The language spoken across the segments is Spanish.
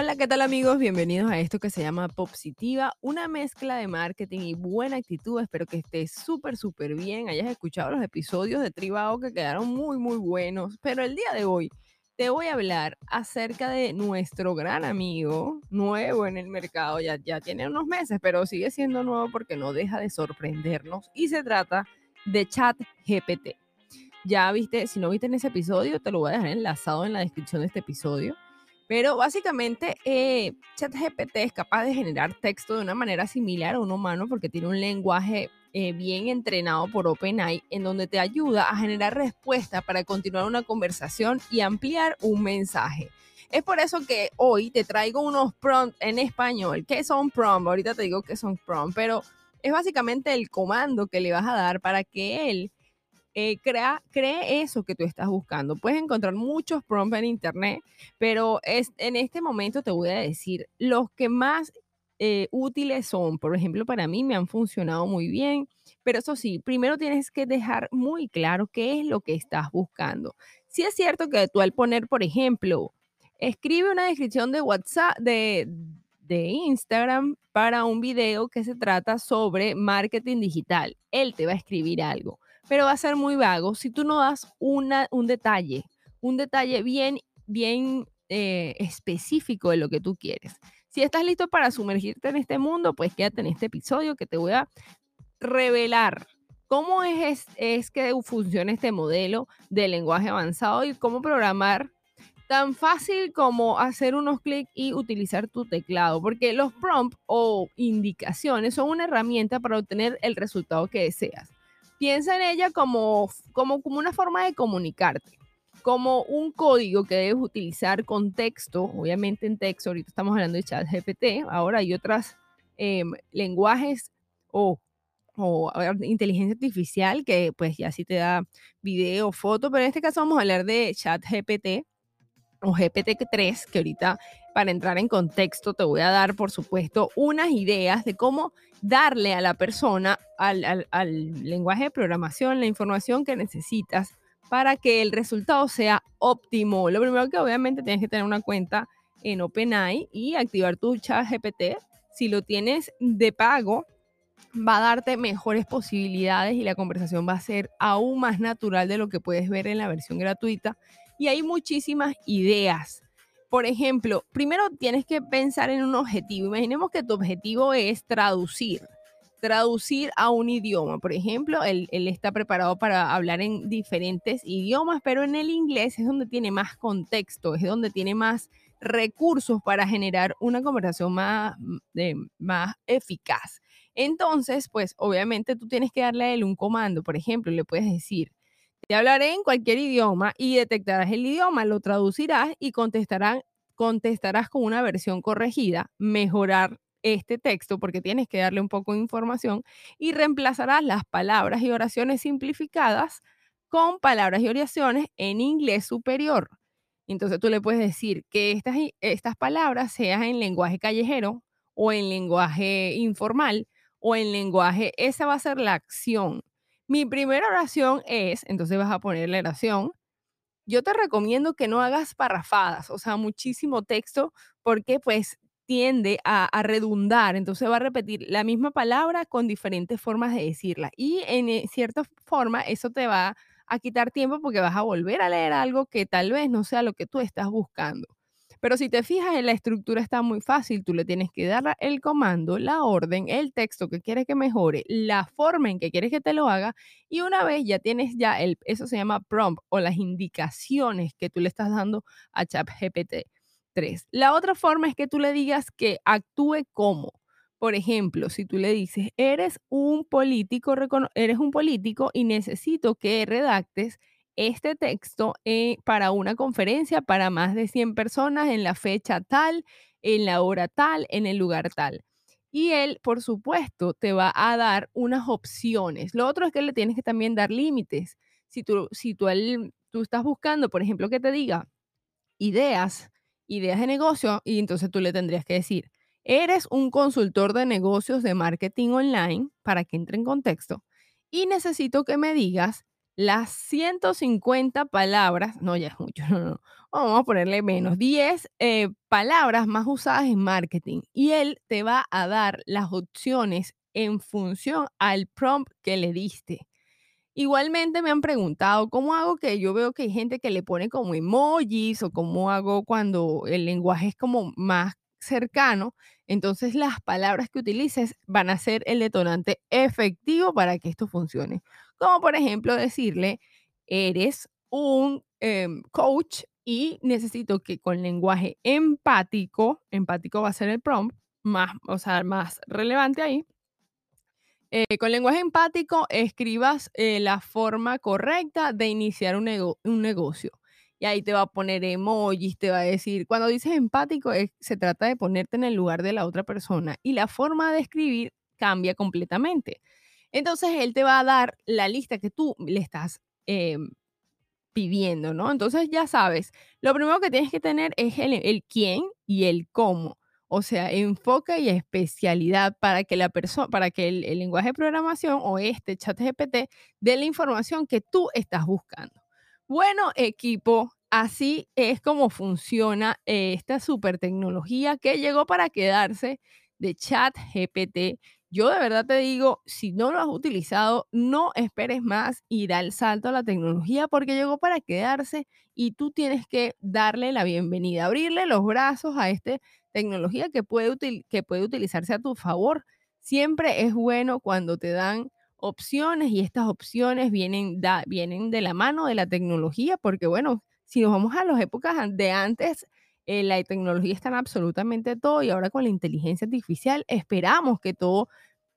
Hola, ¿qué tal amigos? Bienvenidos a esto que se llama Positiva, una mezcla de marketing y buena actitud. Espero que estés súper, súper bien, hayas escuchado los episodios de Tribao que quedaron muy, muy buenos. Pero el día de hoy te voy a hablar acerca de nuestro gran amigo, nuevo en el mercado, ya, ya tiene unos meses, pero sigue siendo nuevo porque no deja de sorprendernos. Y se trata de ChatGPT. Ya viste, si no viste en ese episodio, te lo voy a dejar enlazado en la descripción de este episodio pero básicamente, eh, ChatGPT es capaz de generar texto de una manera similar a un humano porque tiene un lenguaje eh, bien entrenado por OpenAI en donde te ayuda a generar respuestas para continuar una conversación y ampliar un mensaje. Es por eso que hoy te traigo unos prompts en español. ¿Qué son prompts? Ahorita te digo que son prompts, pero es básicamente el comando que le vas a dar para que él eh, crea, cree eso que tú estás buscando. Puedes encontrar muchos prompts en internet, pero es, en este momento te voy a decir los que más eh, útiles son. Por ejemplo, para mí me han funcionado muy bien, pero eso sí, primero tienes que dejar muy claro qué es lo que estás buscando. Si es cierto que tú al poner, por ejemplo, escribe una descripción de WhatsApp, de, de Instagram para un video que se trata sobre marketing digital. Él te va a escribir algo pero va a ser muy vago si tú no das una, un detalle, un detalle bien, bien eh, específico de lo que tú quieres. Si estás listo para sumergirte en este mundo, pues quédate en este episodio que te voy a revelar cómo es, es que funciona este modelo de lenguaje avanzado y cómo programar tan fácil como hacer unos clics y utilizar tu teclado, porque los prompts o indicaciones son una herramienta para obtener el resultado que deseas piensa en ella como, como, como una forma de comunicarte, como un código que debes utilizar con texto, obviamente en texto, ahorita estamos hablando de chat GPT, ahora hay otros em, lenguajes o, o inteligencia artificial que pues ya sí te da video, foto, pero en este caso vamos a hablar de chat GPT o GPT-3, que ahorita para entrar en contexto te voy a dar, por supuesto, unas ideas de cómo darle a la persona, al, lenguaje de programación, la información que necesitas para que el resultado sea óptimo. Lo primero que obviamente tienes que tener una cuenta en OpenAI y activar tu chat GPT. Si lo tienes de pago, va a darte mejores posibilidades y la conversación va a ser aún más natural de lo que puedes ver en la versión gratuita. Y hay muchísimas ideas por ejemplo, primero tienes que pensar en un objetivo. Imaginemos que tu objetivo es traducir, traducir a un idioma. Por ejemplo, él, está preparado para hablar en diferentes idiomas, pero en el inglés es donde tiene más contexto, es donde tiene más recursos para generar una conversación más, más eficaz. Entonces, pues obviamente tú tienes que darle a él un comando. Por ejemplo, le puedes decir, te hablaré en cualquier idioma y detectarás el idioma, lo traducirás y contestarás, contestarás con una versión corregida, mejorar este texto porque tienes que darle un poco de información y reemplazarás las palabras y oraciones simplificadas con palabras y oraciones en inglés superior. Entonces tú le puedes decir que estas, estas palabras sean en lenguaje callejero o en lenguaje informal o en lenguaje, esa va a ser la acción. Mi primera oración es, entonces vas a poner la oración. Yo te recomiendo que no hagas parrafadas, o sea, muchísimo texto, porque pues tiende a, redundar, entonces va a repetir la misma palabra con diferentes formas de decirla. Y en eh, cierta forma eso te va a quitar tiempo porque vas a volver a leer algo que tal vez no sea lo que tú estás buscando. Pero si te fijas en la estructura está muy fácil, tú le tienes que dar el comando, la orden, el texto que quieres que mejore, la forma en que quieres que te lo haga y una vez ya tienes ya el, eso se llama prompt o las indicaciones que tú le estás dando a ChatGPT 3. La otra forma es que tú le digas que actúe como. Por ejemplo, si tú le dices, eres un político, eres un político y necesito que redactes este texto eh, para una conferencia para más de 100 personas en la fecha tal, en la hora tal, en el lugar tal. Y él, por supuesto, te va a dar unas opciones. Lo otro es que le tienes que también dar límites. Si tú, si tú, tú estás buscando, por ejemplo, que te diga ideas, ideas de negocio, y entonces tú le tendrías que decir, eres un consultor de negocios de marketing online, para que entre en contexto, y necesito que me digas las 150 palabras, no, ya es mucho, no, no, vamos a ponerle menos, 10 eh, palabras más usadas en marketing y él te va a dar las opciones en función al prompt que le diste. Igualmente me han preguntado cómo hago que yo veo que hay gente que le pone como emojis o cómo hago cuando el lenguaje es como más cercano. Entonces las palabras que utilices van a ser el detonante efectivo para que esto funcione. Como por ejemplo decirle, eres un em, coach y necesito que con lenguaje empático, empático va a ser el prompt más, o sea, más relevante ahí, eh, con lenguaje empático escribas eh, la forma correcta de iniciar un, un, negocio. Y ahí te va a poner emojis, te va a decir, cuando dices empático, se trata de ponerte en el lugar de la otra persona y la forma de escribir cambia completamente. Entonces, él te va a dar la lista que tú le estás em, pidiendo, ¿no? Entonces, ya sabes, lo primero que tienes que tener es el, el quién y el cómo. O sea, enfoque y especialidad para que la persona, para que el, lenguaje de programación o este chat GPT dé la información que tú estás buscando. Bueno, equipo, así es como funciona esta super tecnología que llegó para quedarse de chat GPT. Yo de verdad te digo, si no lo has utilizado, no esperes más y da el salto a la tecnología porque llegó para quedarse y tú tienes que darle la bienvenida, abrirle los brazos a esta tecnología que puede, que puede utilizarse a tu favor. Siempre es bueno cuando te dan opciones y estas opciones vienen, vienen de la mano de la tecnología porque bueno, si nos vamos a las épocas de antes, eh, la tecnología está en absolutamente todo y ahora con la inteligencia artificial esperamos que todo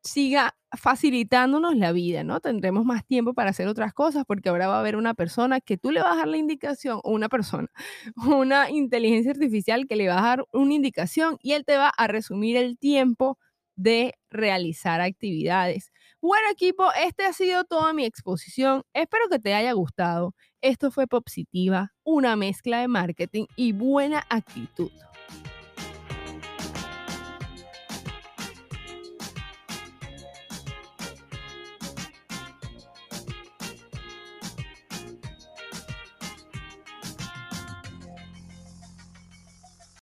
siga facilitándonos la vida, ¿no? Tendremos más tiempo para hacer otras cosas porque ahora va a haber una persona que tú le vas a dar la indicación, una persona, una inteligencia artificial que le va a dar una indicación y él te va a resumir el tiempo de realizar actividades. Bueno equipo, este ha sido toda mi exposición. Espero que te haya gustado. Esto fue Positiva, una mezcla de marketing y buena actitud.